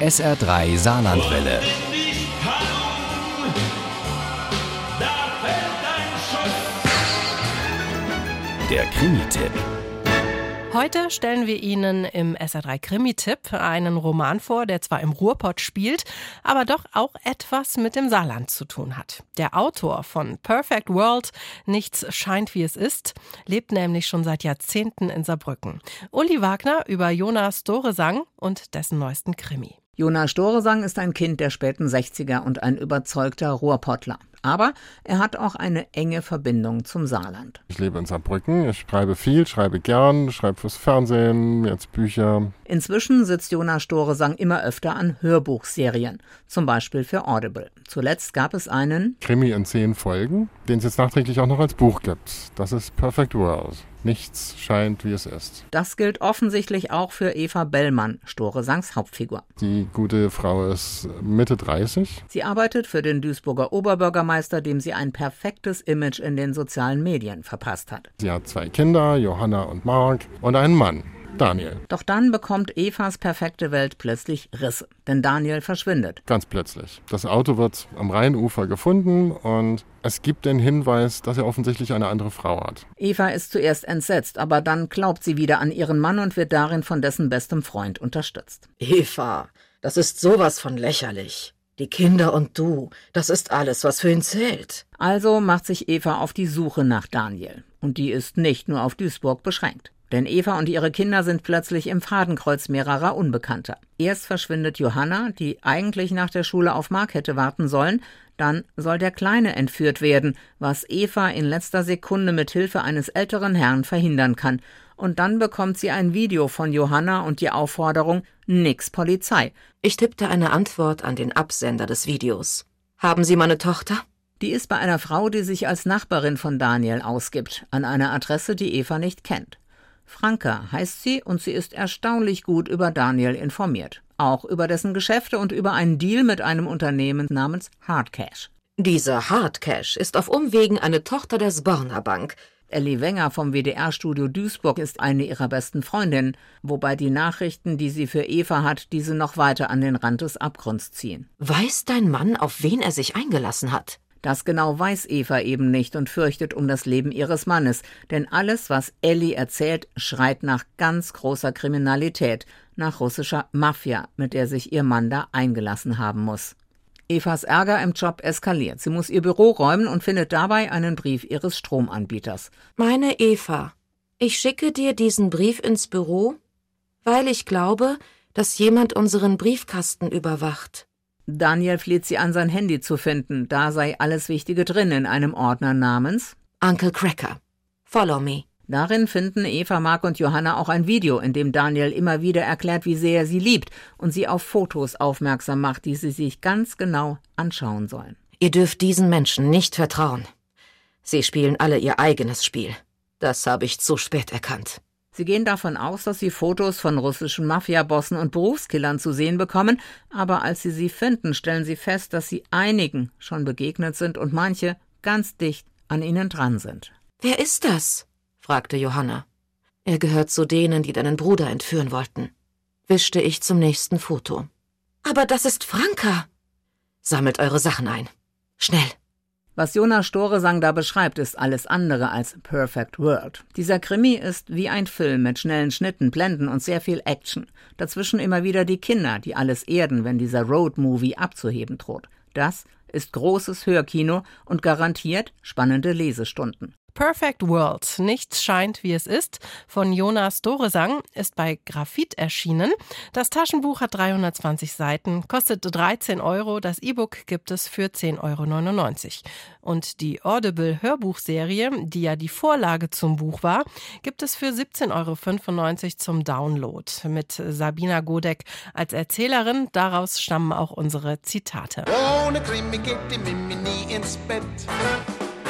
SR3 Saarlandwelle. Der Krimi-Tipp. Heute stellen wir Ihnen im SR3 Krimi-Tipp einen Roman vor, der zwar im Ruhrpott spielt, aber doch auch etwas mit dem Saarland zu tun hat. Der Autor von Perfect World, Nichts scheint wie es ist, lebt nämlich schon seit Jahrzehnten in Saarbrücken. Uli Wagner über Jonas Doresang und dessen neuesten Krimi. Jonas Storesang ist ein Kind der späten 60er und ein überzeugter Ruhrpottler. Aber er hat auch eine enge Verbindung zum Saarland. Ich lebe in Saarbrücken, ich schreibe viel, schreibe gern, schreibe fürs Fernsehen, jetzt Bücher. Inzwischen sitzt Jonas Storesang immer öfter an Hörbuchserien, zum Beispiel für Audible. Zuletzt gab es einen Krimi in zehn Folgen, den es jetzt nachträglich auch noch als Buch gibt. Das ist Perfect World. Nichts scheint, wie es ist. Das gilt offensichtlich auch für Eva Bellmann, Storesangs Hauptfigur. Die gute Frau ist Mitte 30. Sie arbeitet für den Duisburger Oberbürgermeister, dem sie ein perfektes Image in den sozialen Medien verpasst hat. Sie hat zwei Kinder, Johanna und Mark, und einen Mann. Daniel. Doch dann bekommt Evas perfekte Welt plötzlich Risse, denn Daniel verschwindet. Ganz plötzlich. Das Auto wird am Rheinufer gefunden und es gibt den Hinweis, dass er offensichtlich eine andere Frau hat. Eva ist zuerst entsetzt, aber dann glaubt sie wieder an ihren Mann und wird darin von dessen bestem Freund unterstützt. Eva, das ist sowas von lächerlich. Die Kinder und du, das ist alles, was für ihn zählt. Also macht sich Eva auf die Suche nach Daniel. Und die ist nicht nur auf Duisburg beschränkt. Denn Eva und ihre Kinder sind plötzlich im Fadenkreuz mehrerer Unbekannter. Erst verschwindet Johanna, die eigentlich nach der Schule auf Mark hätte warten sollen, dann soll der Kleine entführt werden, was Eva in letzter Sekunde mit Hilfe eines älteren Herrn verhindern kann. Und dann bekommt sie ein Video von Johanna und die Aufforderung, nix Polizei. Ich tippte eine Antwort an den Absender des Videos. Haben Sie meine Tochter? Die ist bei einer Frau, die sich als Nachbarin von Daniel ausgibt, an einer Adresse, die Eva nicht kennt. Franka heißt sie und sie ist erstaunlich gut über Daniel informiert. Auch über dessen Geschäfte und über einen Deal mit einem Unternehmen namens Hardcash. Dieser Hardcash ist auf Umwegen eine Tochter der Sborner Bank. Ellie Wenger vom WDR-Studio Duisburg ist eine ihrer besten Freundinnen, wobei die Nachrichten, die sie für Eva hat, diese noch weiter an den Rand des Abgrunds ziehen. Weiß dein Mann, auf wen er sich eingelassen hat? Das genau weiß Eva eben nicht und fürchtet um das Leben ihres Mannes, denn alles, was Ellie erzählt, schreit nach ganz großer Kriminalität, nach russischer Mafia, mit der sich ihr Mann da eingelassen haben muss. Evas Ärger im Job eskaliert. Sie muss ihr Büro räumen und findet dabei einen Brief ihres Stromanbieters. Meine Eva, ich schicke dir diesen Brief ins Büro, weil ich glaube, dass jemand unseren Briefkasten überwacht. Daniel fleht sie an, sein Handy zu finden. Da sei alles Wichtige drin in einem Ordner namens Uncle Cracker. Follow me. Darin finden Eva, Mark und Johanna auch ein Video, in dem Daniel immer wieder erklärt, wie sehr er sie liebt und sie auf Fotos aufmerksam macht, die sie sich ganz genau anschauen sollen. Ihr dürft diesen Menschen nicht vertrauen. Sie spielen alle ihr eigenes Spiel. Das habe ich zu spät erkannt. Sie gehen davon aus, dass sie Fotos von russischen Mafiabossen und Berufskillern zu sehen bekommen, aber als sie sie finden, stellen sie fest, dass sie einigen schon begegnet sind und manche ganz dicht an ihnen dran sind. Wer ist das? fragte Johanna. Er gehört zu denen, die deinen Bruder entführen wollten, wischte ich zum nächsten Foto. Aber das ist Franka. Sammelt eure Sachen ein. Schnell. Was Jonas Storesang da beschreibt, ist alles andere als Perfect World. Dieser Krimi ist wie ein Film mit schnellen Schnitten, Blenden und sehr viel Action. Dazwischen immer wieder die Kinder, die alles erden, wenn dieser Road-Movie abzuheben droht. Das ist großes Hörkino und garantiert spannende Lesestunden. Perfect World. Nichts scheint, wie es ist, von Jonas Doresang, ist bei Graphit erschienen. Das Taschenbuch hat 320 Seiten, kostet 13 Euro. Das E-Book gibt es für 10,99 Euro. Und die Audible Hörbuchserie, die ja die Vorlage zum Buch war, gibt es für 17,95 Euro zum Download. Mit Sabina Godek als Erzählerin. Daraus stammen auch unsere Zitate. Ohne Krimi geht die Mimi nie ins Bett.